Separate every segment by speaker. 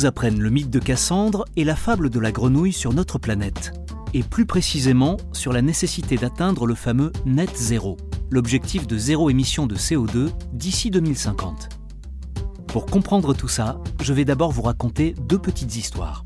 Speaker 1: Apprennent le mythe de Cassandre et la fable de la grenouille sur notre planète Et plus précisément sur la nécessité d'atteindre le fameux net zéro, l'objectif de zéro émission de CO2 d'ici 2050. Pour comprendre tout ça, je vais d'abord vous raconter deux petites histoires.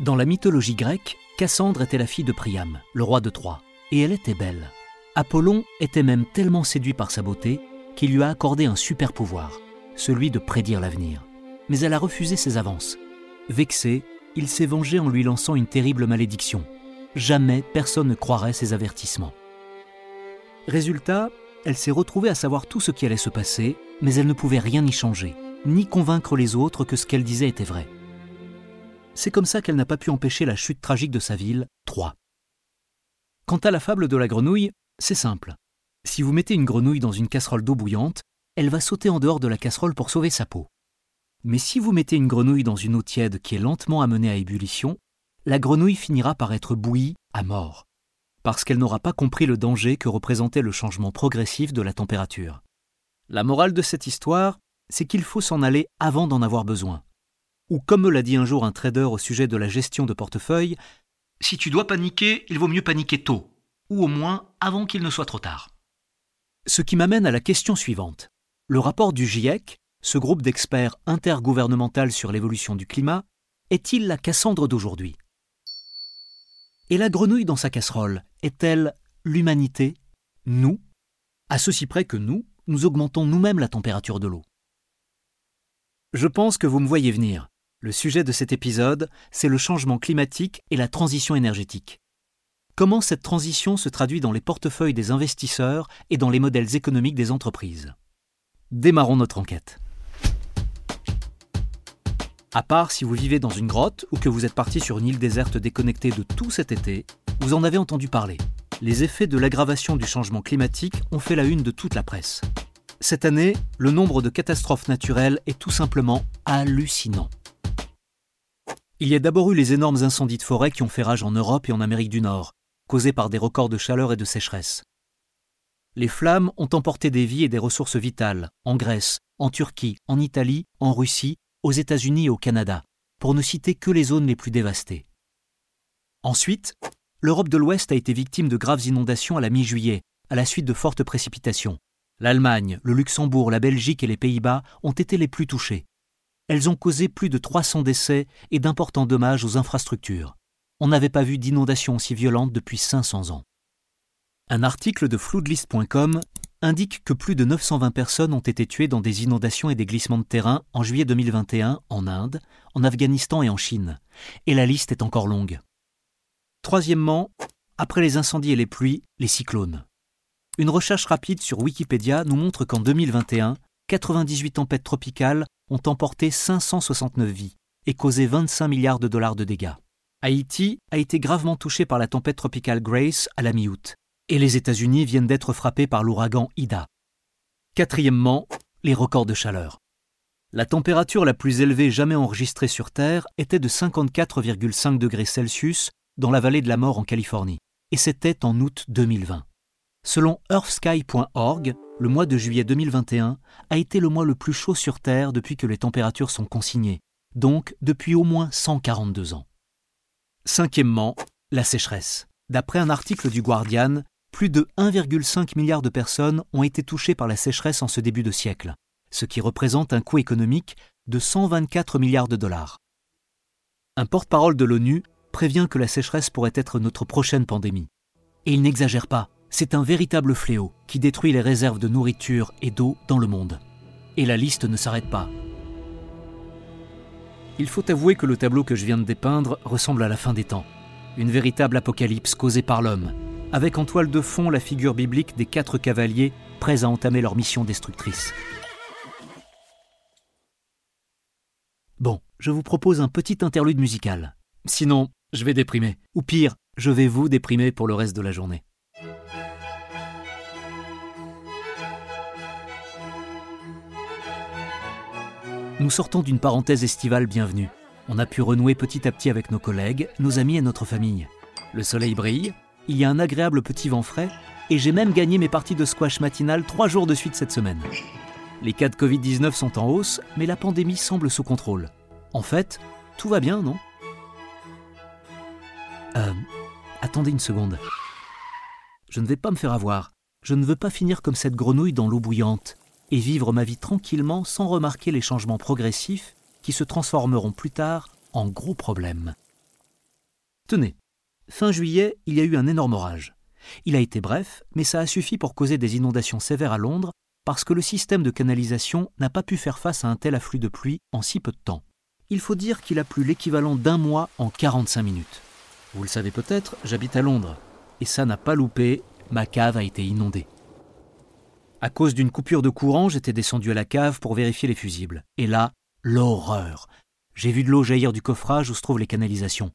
Speaker 1: Dans la mythologie grecque, Cassandre était la fille de Priam, le roi de Troie, et elle était belle. Apollon était même tellement séduit par sa beauté qu'il lui a accordé un super pouvoir, celui de prédire l'avenir. Mais elle a refusé ses avances. Vexé, il s'est vengé en lui lançant une terrible malédiction, jamais personne ne croirait ses avertissements. Résultat, elle s'est retrouvée à savoir tout ce qui allait se passer, mais elle ne pouvait rien y changer, ni convaincre les autres que ce qu'elle disait était vrai. C'est comme ça qu'elle n'a pas pu empêcher la chute tragique de sa ville, Troie. Quant à la fable de la grenouille, c'est simple. Si vous mettez une grenouille dans une casserole d'eau bouillante, elle va sauter en dehors de la casserole pour sauver sa peau. Mais si vous mettez une grenouille dans une eau tiède qui est lentement amenée à ébullition, la grenouille finira par être bouillie à mort, parce qu'elle n'aura pas compris le danger que représentait le changement progressif de la température. La morale de cette histoire, c'est qu'il faut s'en aller avant d'en avoir besoin. Ou comme me l'a dit un jour un trader au sujet de la gestion de portefeuille, si tu dois paniquer, il vaut mieux paniquer tôt, ou au moins avant qu'il ne soit trop tard. Ce qui m'amène à la question suivante. Le rapport du GIEC, ce groupe d'experts intergouvernemental sur l'évolution du climat, est-il la Cassandre d'aujourd'hui? Et la grenouille dans sa casserole est-elle l'humanité, nous? À ceci près que nous, nous augmentons nous-mêmes la température de l'eau. Je pense que vous me voyez venir. Le sujet de cet épisode, c'est le changement climatique et la transition énergétique. Comment cette transition se traduit dans les portefeuilles des investisseurs et dans les modèles économiques des entreprises? Démarrons notre enquête. À part si vous vivez dans une grotte ou que vous êtes parti sur une île déserte déconnectée de tout cet été, vous en avez entendu parler. Les effets de l'aggravation du changement climatique ont fait la une de toute la presse. Cette année, le nombre de catastrophes naturelles est tout simplement hallucinant. Il y a d'abord eu les énormes incendies de forêt qui ont fait rage en Europe et en Amérique du Nord, causés par des records de chaleur et de sécheresse. Les flammes ont emporté des vies et des ressources vitales en Grèce, en Turquie, en Italie, en Russie aux États-Unis et au Canada, pour ne citer que les zones les plus dévastées. Ensuite, l'Europe de l'Ouest a été victime de graves inondations à la mi-juillet, à la suite de fortes précipitations. L'Allemagne, le Luxembourg, la Belgique et les Pays-Bas ont été les plus touchés. Elles ont causé plus de 300 décès et d'importants dommages aux infrastructures. On n'avait pas vu d'inondations aussi violentes depuis 500 ans. Un article de floodlist.com indique que plus de 920 personnes ont été tuées dans des inondations et des glissements de terrain en juillet 2021 en Inde, en Afghanistan et en Chine. Et la liste est encore longue. Troisièmement, après les incendies et les pluies, les cyclones. Une recherche rapide sur Wikipédia nous montre qu'en 2021, 98 tempêtes tropicales ont emporté 569 vies et causé 25 milliards de dollars de dégâts. Haïti a été gravement touché par la tempête tropicale Grace à la mi-août et les États-Unis viennent d'être frappés par l'ouragan Ida. Quatrièmement, les records de chaleur. La température la plus élevée jamais enregistrée sur Terre était de 54,5 degrés Celsius dans la vallée de la mort en Californie, et c'était en août 2020. Selon earthsky.org, le mois de juillet 2021 a été le mois le plus chaud sur Terre depuis que les températures sont consignées, donc depuis au moins 142 ans. Cinquièmement, la sécheresse. D'après un article du Guardian, plus de 1,5 milliard de personnes ont été touchées par la sécheresse en ce début de siècle, ce qui représente un coût économique de 124 milliards de dollars. Un porte-parole de l'ONU prévient que la sécheresse pourrait être notre prochaine pandémie. Et il n'exagère pas, c'est un véritable fléau qui détruit les réserves de nourriture et d'eau dans le monde. Et la liste ne s'arrête pas. Il faut avouer que le tableau que je viens de dépeindre ressemble à la fin des temps, une véritable apocalypse causée par l'homme, avec en toile de fond la figure biblique des quatre cavaliers prêts à entamer leur mission destructrice. Bon, je vous propose un petit interlude musical. Sinon, je vais déprimer. Ou pire, je vais vous déprimer pour le reste de la journée. Nous sortons d'une parenthèse estivale bienvenue. On a pu renouer petit à petit avec nos collègues, nos amis et notre famille. Le soleil brille, il y a un agréable petit vent frais, et j'ai même gagné mes parties de squash matinales trois jours de suite cette semaine. Les cas de Covid-19 sont en hausse, mais la pandémie semble sous contrôle. En fait, tout va bien, non? Euh. Attendez une seconde. Je ne vais pas me faire avoir. Je ne veux pas finir comme cette grenouille dans l'eau bouillante et vivre ma vie tranquillement sans remarquer les changements progressifs qui se transformeront plus tard en gros problèmes. Tenez, fin juillet, il y a eu un énorme orage. Il a été bref, mais ça a suffi pour causer des inondations sévères à Londres parce que le système de canalisation n'a pas pu faire face à un tel afflux de pluie en si peu de temps. Il faut dire qu'il a plu l'équivalent d'un mois en 45 minutes. Vous le savez peut-être, j'habite à Londres, et ça n'a pas loupé, ma cave a été inondée. À cause d'une coupure de courant, j'étais descendu à la cave pour vérifier les fusibles. Et là, l'horreur. J'ai vu de l'eau jaillir du coffrage où se trouvent les canalisations.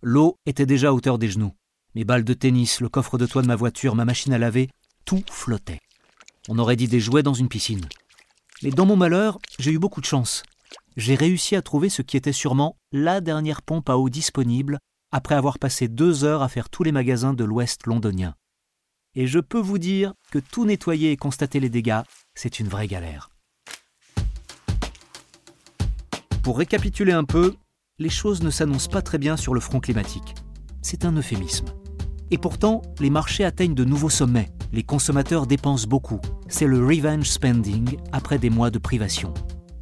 Speaker 1: L'eau était déjà à hauteur des genoux. Mes balles de tennis, le coffre de toit de ma voiture, ma machine à laver, tout flottait. On aurait dit des jouets dans une piscine. Mais dans mon malheur, j'ai eu beaucoup de chance. J'ai réussi à trouver ce qui était sûrement la dernière pompe à eau disponible après avoir passé deux heures à faire tous les magasins de l'Ouest londonien. Et je peux vous dire que tout nettoyer et constater les dégâts, c'est une vraie galère. Pour récapituler un peu, les choses ne s'annoncent pas très bien sur le front climatique. C'est un euphémisme. Et pourtant, les marchés atteignent de nouveaux sommets. Les consommateurs dépensent beaucoup. C'est le revenge spending après des mois de privation.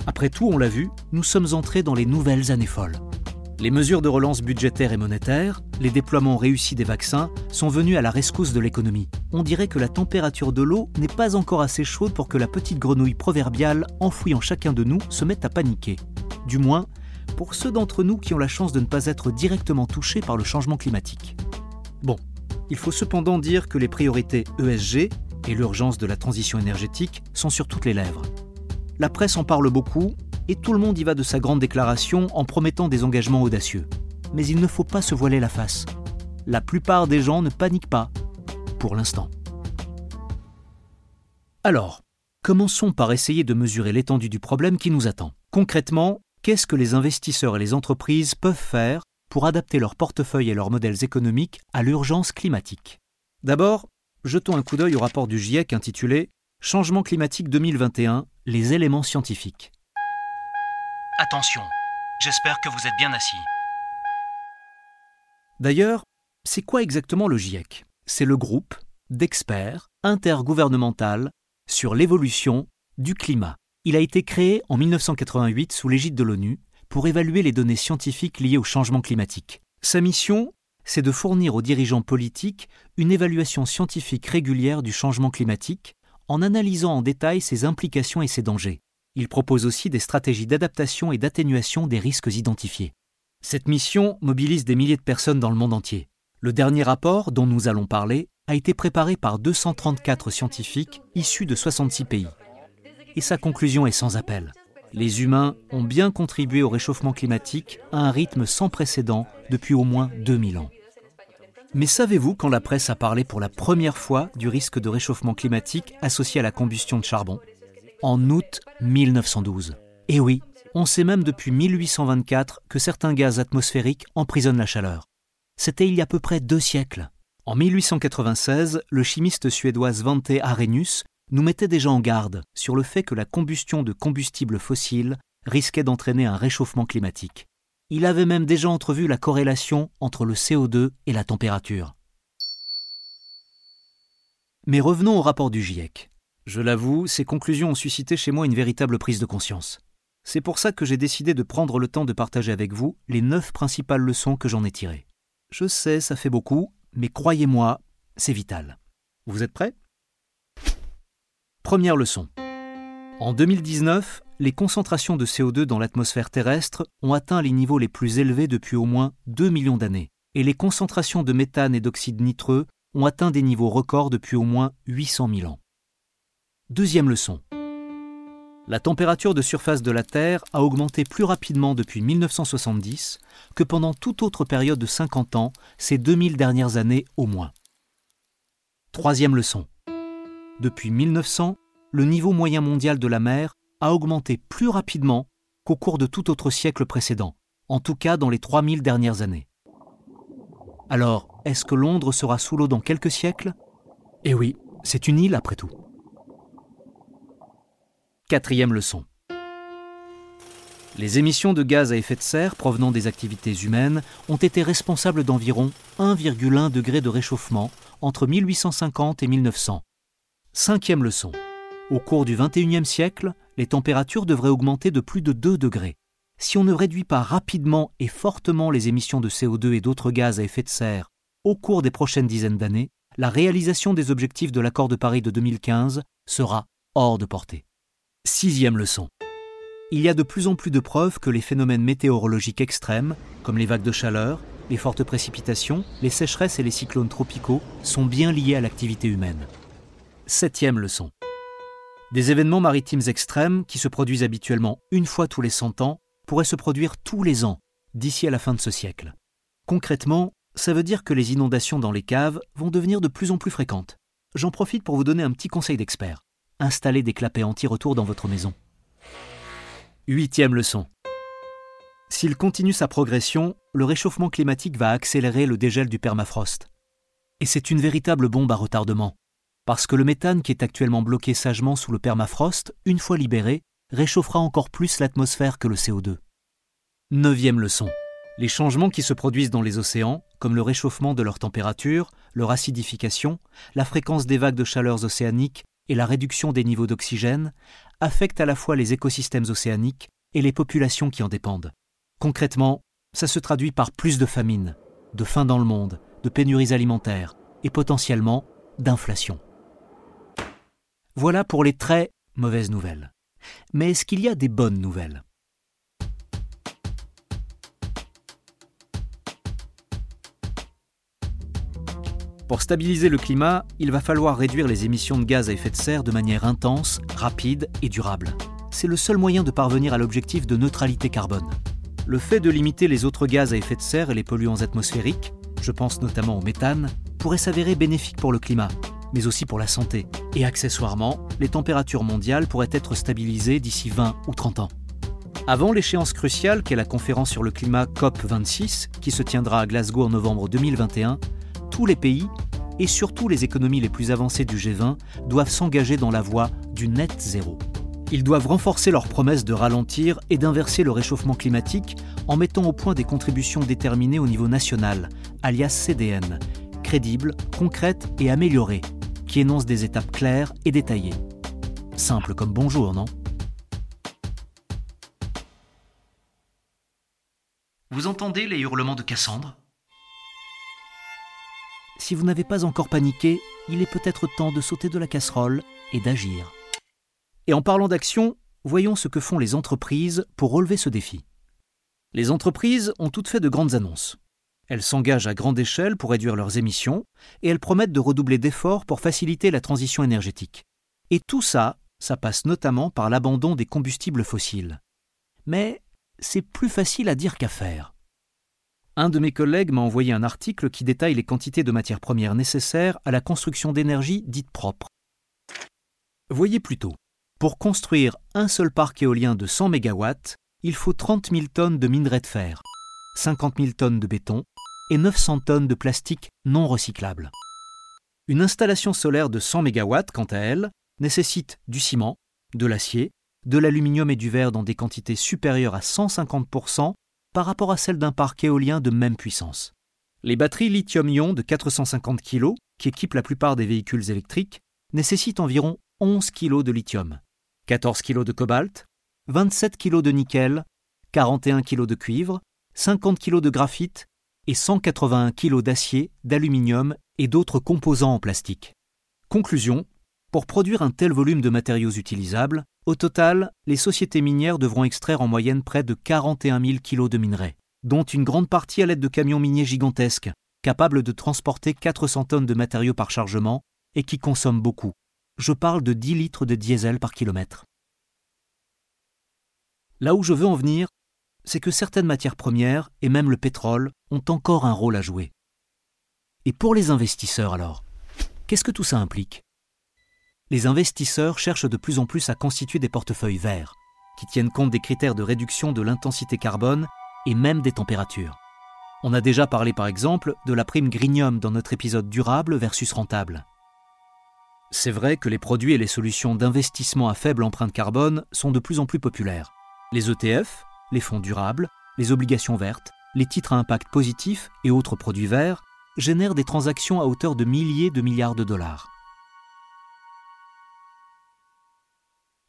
Speaker 1: Après tout, on l'a vu, nous sommes entrés dans les nouvelles années folles. Les mesures de relance budgétaire et monétaire, les déploiements réussis des vaccins sont venus à la rescousse de l'économie. On dirait que la température de l'eau n'est pas encore assez chaude pour que la petite grenouille proverbiale enfouie en chacun de nous se mette à paniquer. Du moins, pour ceux d'entre nous qui ont la chance de ne pas être directement touchés par le changement climatique. Bon, il faut cependant dire que les priorités ESG et l'urgence de la transition énergétique sont sur toutes les lèvres. La presse en parle beaucoup et tout le monde y va de sa grande déclaration en promettant des engagements audacieux. Mais il ne faut pas se voiler la face. La plupart des gens ne paniquent pas, pour l'instant. Alors, commençons par essayer de mesurer l'étendue du problème qui nous attend. Concrètement, qu'est-ce que les investisseurs et les entreprises peuvent faire pour adapter leur portefeuille et leurs modèles économiques à l'urgence climatique? D'abord, jetons un coup d'œil au rapport du GIEC intitulé Changement climatique 2021, les éléments scientifiques.
Speaker 2: Attention, j'espère que vous êtes bien assis.
Speaker 1: D'ailleurs, c'est quoi exactement le GIEC C'est le groupe d'experts intergouvernemental sur l'évolution du climat. Il a été créé en 1988 sous l'égide de l'ONU pour évaluer les données scientifiques liées au changement climatique. Sa mission, c'est de fournir aux dirigeants politiques une évaluation scientifique régulière du changement climatique en analysant en détail ses implications et ses dangers. Il propose aussi des stratégies d'adaptation et d'atténuation des risques identifiés. Cette mission mobilise des milliers de personnes dans le monde entier. Le dernier rapport, dont nous allons parler, a été préparé par 234 scientifiques issus de 66 pays. Et sa conclusion est sans appel. Les humains ont bien contribué au réchauffement climatique à un rythme sans précédent depuis au moins 2000 ans. Mais savez-vous quand la presse a parlé pour la première fois du risque de réchauffement climatique associé à la combustion de charbon? En août 1912. Et oui, on sait même depuis 1824 que certains gaz atmosphériques emprisonnent la chaleur. C'était il y a à peu près deux siècles. En 1896, le chimiste suédois Svante Arrhenius nous mettait déjà en garde sur le fait que la combustion de combustibles fossiles risquait d'entraîner un réchauffement climatique. Il avait même déjà entrevu la corrélation entre le CO2 et la température. Mais revenons au rapport du GIEC. Je l'avoue, ces conclusions ont suscité chez moi une véritable prise de conscience. C'est pour ça que j'ai décidé de prendre le temps de partager avec vous les neuf principales leçons que j'en ai tirées. Je sais, ça fait beaucoup, mais croyez-moi, c'est vital. Vous êtes prêts? Première leçon. En 2019, les concentrations de CO2 dans l'atmosphère terrestre ont atteint les niveaux les plus élevés depuis au moins 2 millions d'années, et les concentrations de méthane et d'oxyde nitreux ont atteint des niveaux records depuis au moins 800 000 ans. Deuxième leçon. La température de surface de la Terre a augmenté plus rapidement depuis 1970 que pendant toute autre période de 50 ans ces 2000 dernières années au moins. Troisième leçon. Depuis 1900, le niveau moyen mondial de la mer a augmenté plus rapidement qu'au cours de tout autre siècle précédent, en tout cas dans les 3000 dernières années. Alors, est-ce que Londres sera sous l'eau dans quelques siècles? Eh oui, c'est une île après tout. Quatrième leçon. Les émissions de gaz à effet de serre provenant des activités humaines ont été responsables d'environ 1,1 degré de réchauffement entre 1850 et 1900. Cinquième leçon. Au cours du XXIe siècle, les températures devraient augmenter de plus de 2 degrés. Si on ne réduit pas rapidement et fortement les émissions de CO2 et d'autres gaz à effet de serre au cours des prochaines dizaines d'années, la réalisation des objectifs de l'accord de Paris de 2015 sera hors de portée. Sixième leçon. Il y a de plus en plus de preuves que les phénomènes météorologiques extrêmes, comme les vagues de chaleur, les fortes précipitations, les sécheresses et les cyclones tropicaux, sont bien liés à l'activité humaine. Septième leçon. Des événements maritimes extrêmes, qui se produisent habituellement une fois tous les 100 ans, pourraient se produire tous les ans, d'ici à la fin de ce siècle. Concrètement, ça veut dire que les inondations dans les caves vont devenir de plus en plus fréquentes. J'en profite pour vous donner un petit conseil d'expert installez des clapets anti-retour dans votre maison. Huitième leçon. S'il continue sa progression, le réchauffement climatique va accélérer le dégel du permafrost. Et c'est une véritable bombe à retardement, parce que le méthane qui est actuellement bloqué sagement sous le permafrost, une fois libéré, réchauffera encore plus l'atmosphère que le CO2. Neuvième leçon. Les changements qui se produisent dans les océans, comme le réchauffement de leur température, leur acidification, la fréquence des vagues de chaleur océaniques et la réduction des niveaux d'oxygène affectent à la fois les écosystèmes océaniques et les populations qui en dépendent. Concrètement, ça se traduit par plus de famine, de faim dans le monde, de pénuries alimentaires et potentiellement d'inflation. Voilà pour les très mauvaises nouvelles. Mais est-ce qu'il y a des bonnes nouvelles? Pour stabiliser le climat, il va falloir réduire les émissions de gaz à effet de serre de manière intense, rapide et durable. C'est le seul moyen de parvenir à l'objectif de neutralité carbone. Le fait de limiter les autres gaz à effet de serre et les polluants atmosphériques, je pense notamment au méthane, pourrait s'avérer bénéfique pour le climat, mais aussi pour la santé. Et accessoirement, les températures mondiales pourraient être stabilisées d'ici 20 ou 30 ans. Avant l'échéance cruciale qu'est la conférence sur le climat COP26, qui se tiendra à Glasgow en novembre 2021, tous les pays, et surtout les économies les plus avancées du G20, doivent s'engager dans la voie du net zéro. Ils doivent renforcer leur promesse de ralentir et d'inverser le réchauffement climatique en mettant au point des contributions déterminées au niveau national, alias CDN, crédibles, concrètes et améliorées, qui énoncent des étapes claires et détaillées. Simple comme bonjour, non? Vous entendez les hurlements de Cassandre? Si vous n'avez pas encore paniqué, il est peut-être temps de sauter de la casserole et d'agir. Et en parlant d'action, voyons ce que font les entreprises pour relever ce défi. Les entreprises ont toutes fait de grandes annonces. Elles s'engagent à grande échelle pour réduire leurs émissions et elles promettent de redoubler d'efforts pour faciliter la transition énergétique. Et tout ça, ça passe notamment par l'abandon des combustibles fossiles. Mais c'est plus facile à dire qu'à faire. Un de mes collègues m'a envoyé un article qui détaille les quantités de matières premières nécessaires à la construction d'énergie dite propre. Voyez plutôt, pour construire un seul parc éolien de 100 MW, il faut 30 000 tonnes de minerais de fer, 50 000 tonnes de béton et 900 tonnes de plastique non recyclable. Une installation solaire de 100 MW, quant à elle, nécessite du ciment, de l'acier, de l'aluminium et du verre dans des quantités supérieures à 150 par rapport à celle d'un parc éolien de même puissance. Les batteries lithium-ion de 450 kg, qui équipent la plupart des véhicules électriques, nécessitent environ 11 kg de lithium, 14 kg de cobalt, 27 kg de nickel, 41 kg de cuivre, 50 kg de graphite et 181 kg d'acier, d'aluminium et d'autres composants en plastique. Conclusion Pour produire un tel volume de matériaux utilisables, au total, les sociétés minières devront extraire en moyenne près de 41 000 kilos de minerais, dont une grande partie à l'aide de camions miniers gigantesques, capable de transporter 400 tonnes de matériaux par chargement et qui consomme beaucoup. Je parle de 10 litres de diesel par kilomètre. Là où je veux en venir, c'est que certaines matières premières, et même le pétrole, ont encore un rôle à jouer. Et pour les investisseurs alors, qu'est-ce que tout ça implique? Les investisseurs cherchent de plus en plus à constituer des portefeuilles verts, qui tiennent compte des critères de réduction de l'intensité carbone et même des températures. On a déjà parlé par exemple de la prime Grinium dans notre épisode durable versus rentable. C'est vrai que les produits et les solutions d'investissement à faible empreinte carbone sont de plus en plus populaires. Les ETF, les fonds durables, les obligations vertes, les titres à impact positif et autres produits verts génèrent des transactions à hauteur de milliers de milliards de dollars.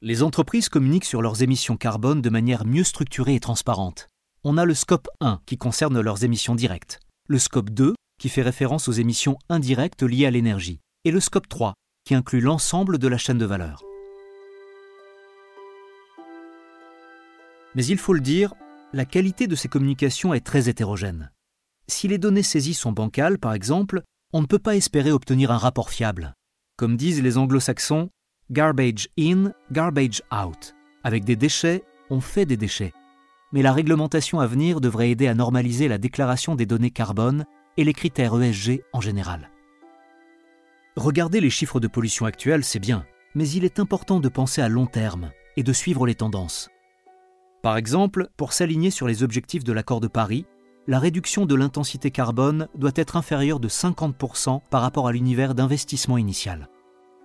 Speaker 1: Les entreprises communiquent sur leurs émissions carbone de manière mieux structurée et transparente. On a le scope 1 qui concerne leurs émissions directes, le scope 2 qui fait référence aux émissions indirectes liées à l'énergie, et le scope 3 qui inclut l'ensemble de la chaîne de valeur. Mais il faut le dire, la qualité de ces communications est très hétérogène. Si les données saisies sont bancales, par exemple, on ne peut pas espérer obtenir un rapport fiable. Comme disent les anglo-saxons, garbage in, garbage out. Avec des déchets, on fait des déchets. Mais la réglementation à venir devrait aider à normaliser la déclaration des données carbone et les critères ESG en général. Regarder les chiffres de pollution actuels, c'est bien, mais il est important de penser à long terme et de suivre les tendances. Par exemple, pour s'aligner sur les objectifs de l'accord de Paris, la réduction de l'intensité carbone doit être inférieure de 50% par rapport à l'univers d'investissement initial.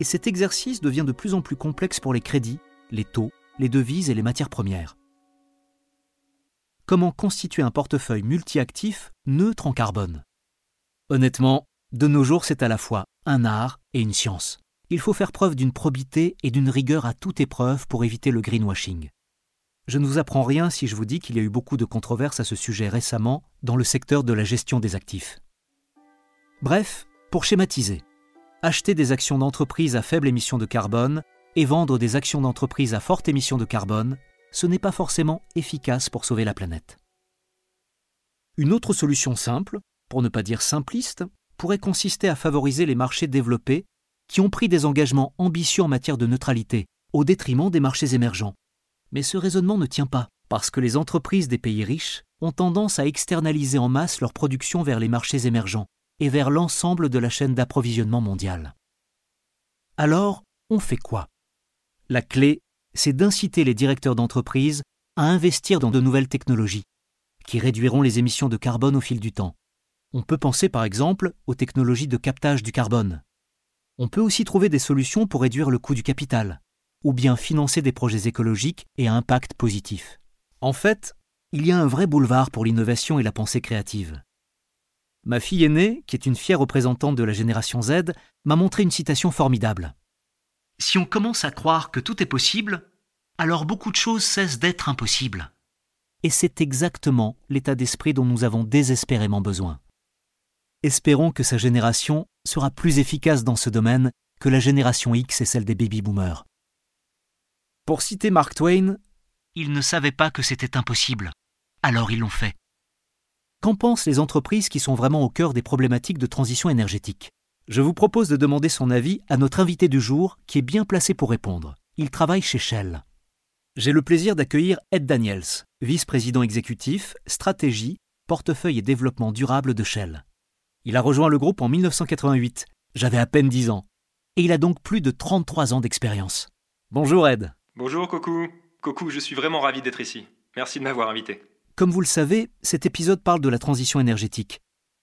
Speaker 1: Et cet exercice devient de plus en plus complexe pour les crédits, les taux, les devises et les matières premières. Comment constituer un portefeuille multi-actif neutre en carbone? Honnêtement, de nos jours, c'est à la fois un art et une science. Il faut faire preuve d'une probité et d'une rigueur à toute épreuve pour éviter le greenwashing. Je ne vous apprends rien si je vous dis qu'il y a eu beaucoup de controverses à ce sujet récemment dans le secteur de la gestion des actifs. Bref, pour schématiser, acheter des actions d'entreprise à faible émission de carbone et vendre des actions d'entreprise à forte émission de carbone, ce n'est pas forcément efficace pour sauver la planète. Une autre solution simple, pour ne pas dire simpliste, pourrait consister à favoriser les marchés développés qui ont pris des engagements ambitieux en matière de neutralité, au détriment des marchés émergents. Mais ce raisonnement ne tient pas, parce que les entreprises des pays riches ont tendance à externaliser en masse leur production vers les marchés émergents et vers l'ensemble de la chaîne d'approvisionnement mondiale. Alors, on fait quoi? La clé, c'est d'inciter les directeurs d'entreprise à investir dans de nouvelles technologies, qui réduiront les émissions de carbone au fil du temps. On peut penser par exemple aux technologies de captage du carbone. On peut aussi trouver des solutions pour réduire le coût du capital, ou bien financer des projets écologiques et à impact positif. En fait, il y a un vrai boulevard pour l'innovation et la pensée créative. Ma fille aînée, qui est une fière représentante de la génération Z, m'a montré une citation formidable. Si on commence à croire que tout est possible, alors beaucoup de choses cessent d'être impossibles. Et c'est exactement l'état d'esprit dont nous avons désespérément besoin. Espérons que sa génération sera plus efficace dans ce domaine que la génération X et celle des baby-boomers. Pour citer Mark Twain, ils ne savaient pas que c'était impossible, alors ils l'ont fait. Qu'en pensent les entreprises qui sont vraiment au cœur des problématiques de transition énergétique? Je vous propose de demander son avis à notre invité du jour qui est bien placé pour répondre. Il travaille chez Shell. J'ai le plaisir d'accueillir Ed Daniels, vice-président exécutif, stratégie, portefeuille et développement durable de Shell. Il a rejoint le groupe en 1988. J'avais à peine 10 ans. Et il a donc plus de 33 ans d'expérience. Bonjour Ed.
Speaker 3: Bonjour Coco. Coco, je suis vraiment ravi d'être ici. Merci de m'avoir invité.
Speaker 1: Comme vous le savez, cet épisode parle de la transition énergétique.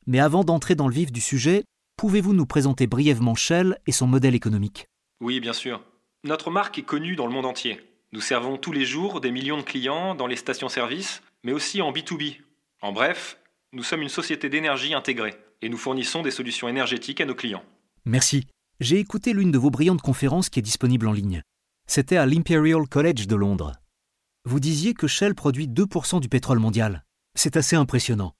Speaker 1: Mais avant d'entrer dans le vif du sujet, pouvez-vous nous présenter brièvement Shell et son modèle économique?
Speaker 3: Oui, bien sûr. Notre marque est connue dans le monde entier. Nous servons tous les jours des millions de clients dans les stations-service, mais aussi en B2B. En bref, nous sommes une société d'énergie intégrée et nous fournissons des solutions énergétiques à nos clients.
Speaker 1: Merci. J'ai écouté l'une de vos brillantes conférences qui est disponible en ligne. C'était à l'Imperial College de Londres. Vous disiez que Shell produit 2% du pétrole mondial. C'est assez impressionnant.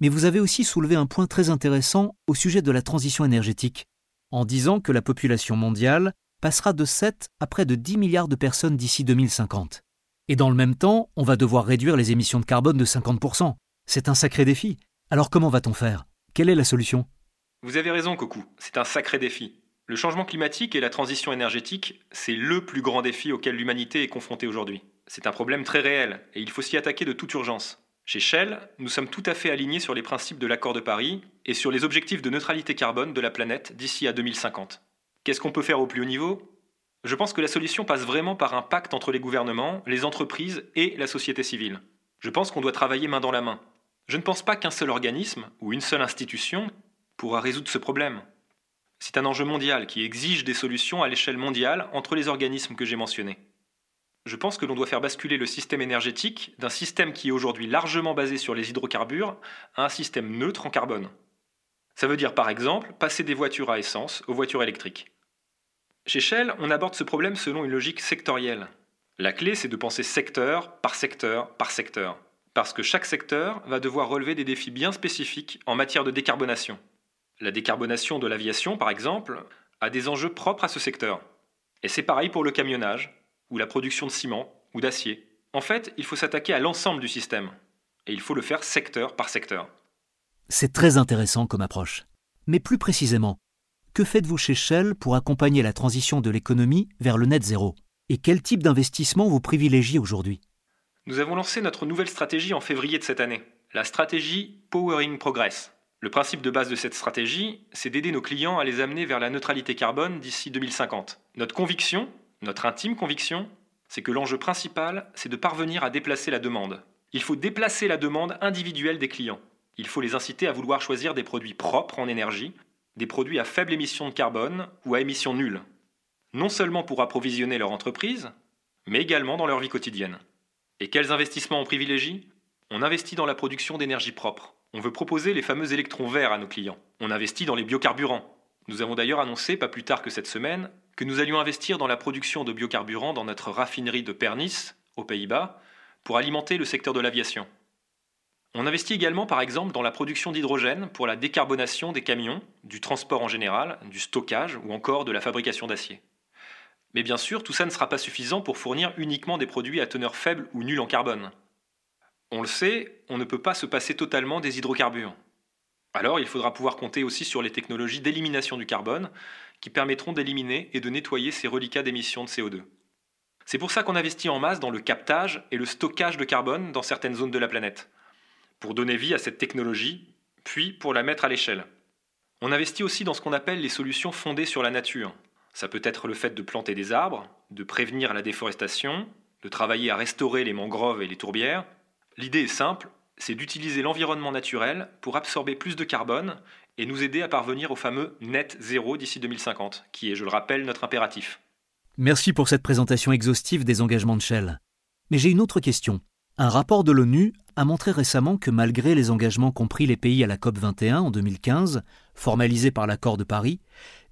Speaker 1: Mais vous avez aussi soulevé un point très intéressant au sujet de la transition énergétique, en disant que la population mondiale passera de 7 à près de 10 milliards de personnes d'ici 2050. Et dans le même temps, on va devoir réduire les émissions de carbone de 50%. C'est un sacré défi. Alors comment va-t-on faire? Quelle est la solution?
Speaker 3: Vous avez raison, Coco, c'est un sacré défi. Le changement climatique et la transition énergétique, c'est le plus grand défi auquel l'humanité est confrontée aujourd'hui. C'est un problème très réel et il faut s'y attaquer de toute urgence. Chez Shell, nous sommes tout à fait alignés sur les principes de l'accord de Paris et sur les objectifs de neutralité carbone de la planète d'ici à 2050. Qu'est-ce qu'on peut faire au plus haut niveau? Je pense que la solution passe vraiment par un pacte entre les gouvernements, les entreprises et la société civile. Je pense qu'on doit travailler main dans la main. Je ne pense pas qu'un seul organisme ou une seule institution pourra résoudre ce problème. C'est un enjeu mondial qui exige des solutions à l'échelle mondiale entre les organismes que j'ai mentionnés. Je pense que l'on doit faire basculer le système énergétique d'un système qui est aujourd'hui largement basé sur les hydrocarbures à un système neutre en carbone. Ça veut dire par exemple passer des voitures à essence aux voitures électriques. Chez Shell, on aborde ce problème selon une logique sectorielle. La clé, c'est de penser secteur par secteur par secteur, parce que chaque secteur va devoir relever des défis bien spécifiques en matière de décarbonation. La décarbonation de l'aviation, par exemple, a des enjeux propres à ce secteur. Et c'est pareil pour le camionnage, ou la production de ciment, ou d'acier. En fait, il faut s'attaquer à l'ensemble du système. Et il faut le faire secteur par secteur.
Speaker 1: C'est très intéressant comme approche. Mais plus précisément, que faites-vous chez Shell pour accompagner la transition de l'économie vers le net zéro? Et quel type d'investissement vous privilégiez aujourd'hui?
Speaker 3: Nous avons lancé notre nouvelle stratégie en février de cette année, la stratégie Powering Progress. Le principe de base de cette stratégie, c'est d'aider nos clients à les amener vers la neutralité carbone d'ici 2050. Notre conviction, notre intime conviction, c'est que l'enjeu principal, c'est de parvenir à déplacer la demande. Il faut déplacer la demande individuelle des clients. Il faut les inciter à vouloir choisir des produits propres en énergie, des produits à faible émission de carbone ou à émission nulle. Non seulement pour approvisionner leur entreprise, mais également dans leur vie quotidienne. Et quels investissements on privilégie? On investit dans la production d'énergie propre. On veut proposer les fameux électrons verts à nos clients. On investit dans les biocarburants. Nous avons d'ailleurs annoncé, pas plus tard que cette semaine, que nous allions investir dans la production de biocarburants dans notre raffinerie de Pernis, aux Pays-Bas, pour alimenter le secteur de l'aviation. On investit également par exemple dans la production d'hydrogène pour la décarbonation des camions, du transport en général, du stockage ou encore de la fabrication d'acier. Mais bien sûr, tout ça ne sera pas suffisant pour fournir uniquement des produits à teneur faible ou nulle en carbone. On le sait, on ne peut pas se passer totalement des hydrocarbures. Alors il faudra pouvoir compter aussi sur les technologies d'élimination du carbone qui permettront d'éliminer et de nettoyer ces reliquats d'émissions de CO2. C'est pour ça qu'on investit en masse dans le captage et le stockage de carbone dans certaines zones de la planète, pour donner vie à cette technologie, puis pour la mettre à l'échelle. On investit aussi dans ce qu'on appelle les solutions fondées sur la nature. Ça peut être le fait de planter des arbres, de prévenir la déforestation, de travailler à restaurer les mangroves et les tourbières, L'idée est simple, c'est d'utiliser l'environnement naturel pour absorber plus de carbone et nous aider à parvenir au fameux net zéro d'ici 2050, qui est, je le rappelle, notre impératif.
Speaker 1: Merci pour cette présentation exhaustive des engagements de Shell. Mais j'ai une autre question. Un rapport de l'ONU a montré récemment que malgré les engagements qu'ont pris les pays à la COP21 en 2015, formalisés par l'accord de Paris,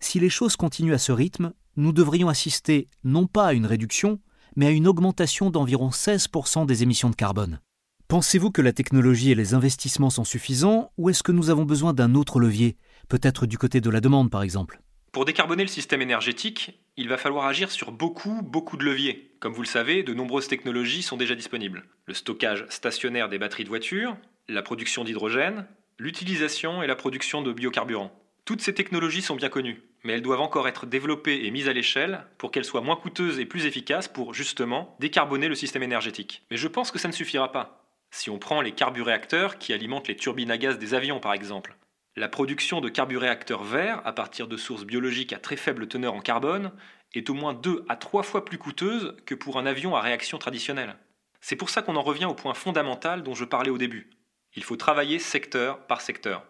Speaker 1: si les choses continuent à ce rythme, nous devrions assister non pas à une réduction, mais à une augmentation d'environ 16% des émissions de carbone. Pensez-vous que la technologie et les investissements sont suffisants ou est-ce que nous avons besoin d'un autre levier, peut-être du côté de la demande par exemple?
Speaker 3: Pour décarboner le système énergétique, il va falloir agir sur beaucoup, beaucoup de leviers. Comme vous le savez, de nombreuses technologies sont déjà disponibles. Le stockage stationnaire des batteries de voitures, la production d'hydrogène, l'utilisation et la production de biocarburants. Toutes ces technologies sont bien connues, mais elles doivent encore être développées et mises à l'échelle pour qu'elles soient moins coûteuses et plus efficaces pour, justement, décarboner le système énergétique. Mais je pense que ça ne suffira pas. Si on prend les carburéacteurs qui alimentent les turbines à gaz des avions par exemple, la production de carburéacteurs verts à partir de sources biologiques à très faible teneur en carbone est au moins 2 à 3 fois plus coûteuse que pour un avion à réaction traditionnelle. C'est pour ça qu'on en revient au point fondamental dont je parlais au début. Il faut travailler secteur par secteur.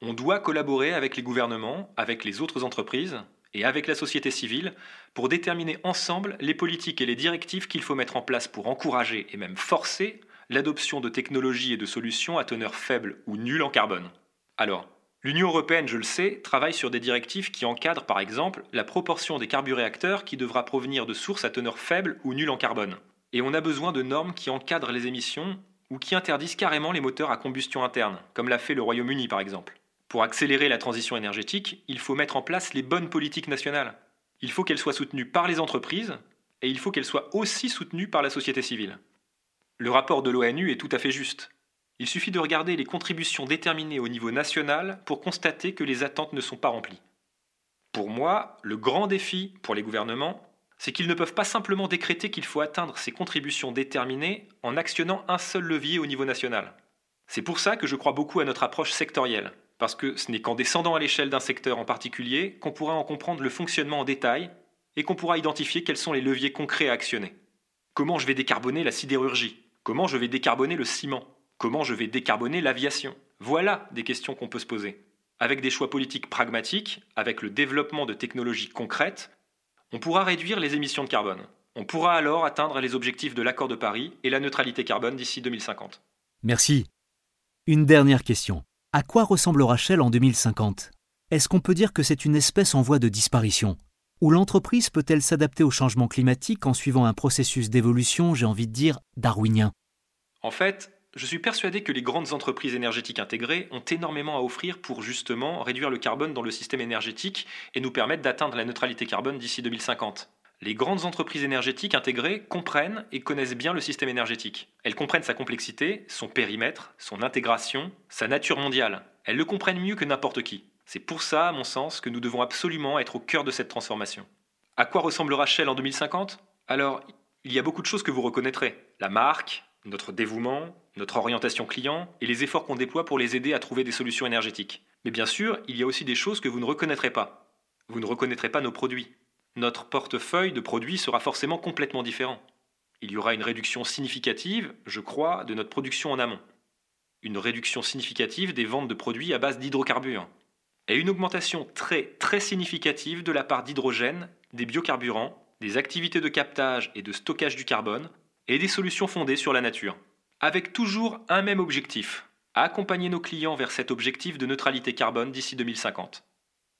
Speaker 3: On doit collaborer avec les gouvernements, avec les autres entreprises et avec la société civile pour déterminer ensemble les politiques et les directives qu'il faut mettre en place pour encourager et même forcer l'adoption de technologies et de solutions à teneur faible ou nulle en carbone. Alors, l'Union européenne, je le sais, travaille sur des directives qui encadrent par exemple la proportion des carburéacteurs qui devra provenir de sources à teneur faible ou nulle en carbone. Et on a besoin de normes qui encadrent les émissions ou qui interdisent carrément les moteurs à combustion interne, comme l'a fait le Royaume-Uni par exemple. Pour accélérer la transition énergétique, il faut mettre en place les bonnes politiques nationales. Il faut qu'elles soient soutenues par les entreprises et il faut qu'elles soient aussi soutenues par la société civile. Le rapport de l'ONU est tout à fait juste. Il suffit de regarder les contributions déterminées au niveau national pour constater que les attentes ne sont pas remplies. Pour moi, le grand défi pour les gouvernements, c'est qu'ils ne peuvent pas simplement décréter qu'il faut atteindre ces contributions déterminées en actionnant un seul levier au niveau national. C'est pour ça que je crois beaucoup à notre approche sectorielle, parce que ce n'est qu'en descendant à l'échelle d'un secteur en particulier qu'on pourra en comprendre le fonctionnement en détail et qu'on pourra identifier quels sont les leviers concrets à actionner. Comment je vais décarboner la sidérurgie? Comment je vais décarboner le ciment? Comment je vais décarboner l'aviation? Voilà des questions qu'on peut se poser. Avec des choix politiques pragmatiques, avec le développement de technologies concrètes, on pourra réduire les émissions de carbone. On pourra alors atteindre les objectifs de l'accord de Paris et la neutralité carbone d'ici 2050.
Speaker 1: Merci. Une dernière question. À quoi ressemblera Shell en 2050 Est-ce qu'on peut dire que c'est une espèce en voie de disparition? Ou l'entreprise peut-elle s'adapter au changement climatique en suivant un processus d'évolution, j'ai envie de dire, darwinien?
Speaker 3: En fait, je suis persuadé que les grandes entreprises énergétiques intégrées ont énormément à offrir pour justement réduire le carbone dans le système énergétique et nous permettre d'atteindre la neutralité carbone d'ici 2050. Les grandes entreprises énergétiques intégrées comprennent et connaissent bien le système énergétique. Elles comprennent sa complexité, son périmètre, son intégration, sa nature mondiale. Elles le comprennent mieux que n'importe qui. C'est pour ça, à mon sens, que nous devons absolument être au cœur de cette transformation. À quoi ressemblera Shell en 2050 Alors, il y a beaucoup de choses que vous reconnaîtrez. La marque, notre dévouement, notre orientation client et les efforts qu'on déploie pour les aider à trouver des solutions énergétiques. Mais bien sûr, il y a aussi des choses que vous ne reconnaîtrez pas. Vous ne reconnaîtrez pas nos produits. Notre portefeuille de produits sera forcément complètement différent. Il y aura une réduction significative, je crois, de notre production en amont. Une réduction significative des ventes de produits à base d'hydrocarbures. Et une augmentation très très significative de la part d'hydrogène, des biocarburants, des activités de captage et de stockage du carbone, et des solutions fondées sur la nature avec toujours un même objectif, accompagner nos clients vers cet objectif de neutralité carbone d'ici 2050.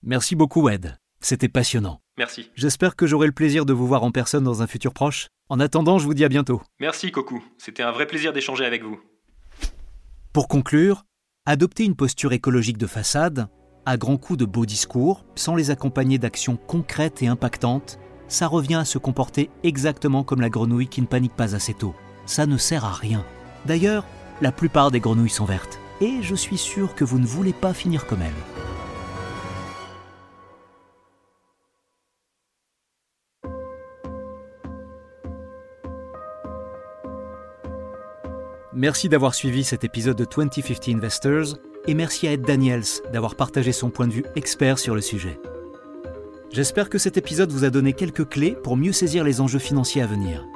Speaker 1: Merci beaucoup Ed, c'était passionnant.
Speaker 3: Merci.
Speaker 1: J'espère que j'aurai le plaisir de vous voir en personne dans un futur proche. En attendant, je vous dis à bientôt.
Speaker 3: Merci Coco, c'était un vrai plaisir d'échanger avec vous.
Speaker 1: Pour conclure, adopter une posture écologique de façade, à grands coups de beaux discours, sans les accompagner d'actions concrètes et impactantes, ça revient à se comporter exactement comme la grenouille qui ne panique pas assez tôt. Ça ne sert à rien. D'ailleurs, la plupart des grenouilles sont vertes, et je suis sûr que vous ne voulez pas finir comme elles. Merci d'avoir suivi cet épisode de 2050 Investors et merci à Ed Daniels d'avoir partagé son point de vue expert sur le sujet. J'espère que cet épisode vous a donné quelques clés pour mieux saisir les enjeux financiers à venir.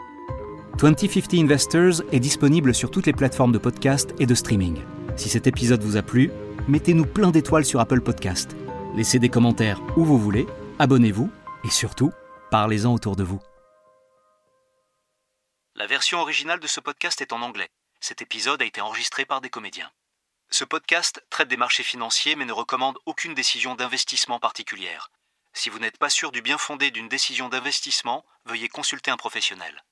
Speaker 1: 2050 Investors est disponible sur toutes les plateformes de podcast et de streaming. Si cet épisode vous a plu, mettez-nous plein d'étoiles sur Apple Podcast. Laissez des commentaires où vous voulez, abonnez-vous et surtout, parlez-en autour de vous.
Speaker 2: La version originale de ce podcast est en anglais. Cet épisode a été enregistré par des comédiens. Ce podcast traite des marchés financiers mais ne recommande aucune décision d'investissement particulière. Si vous n'êtes pas sûr du bien fondé d'une décision d'investissement, veuillez consulter un professionnel.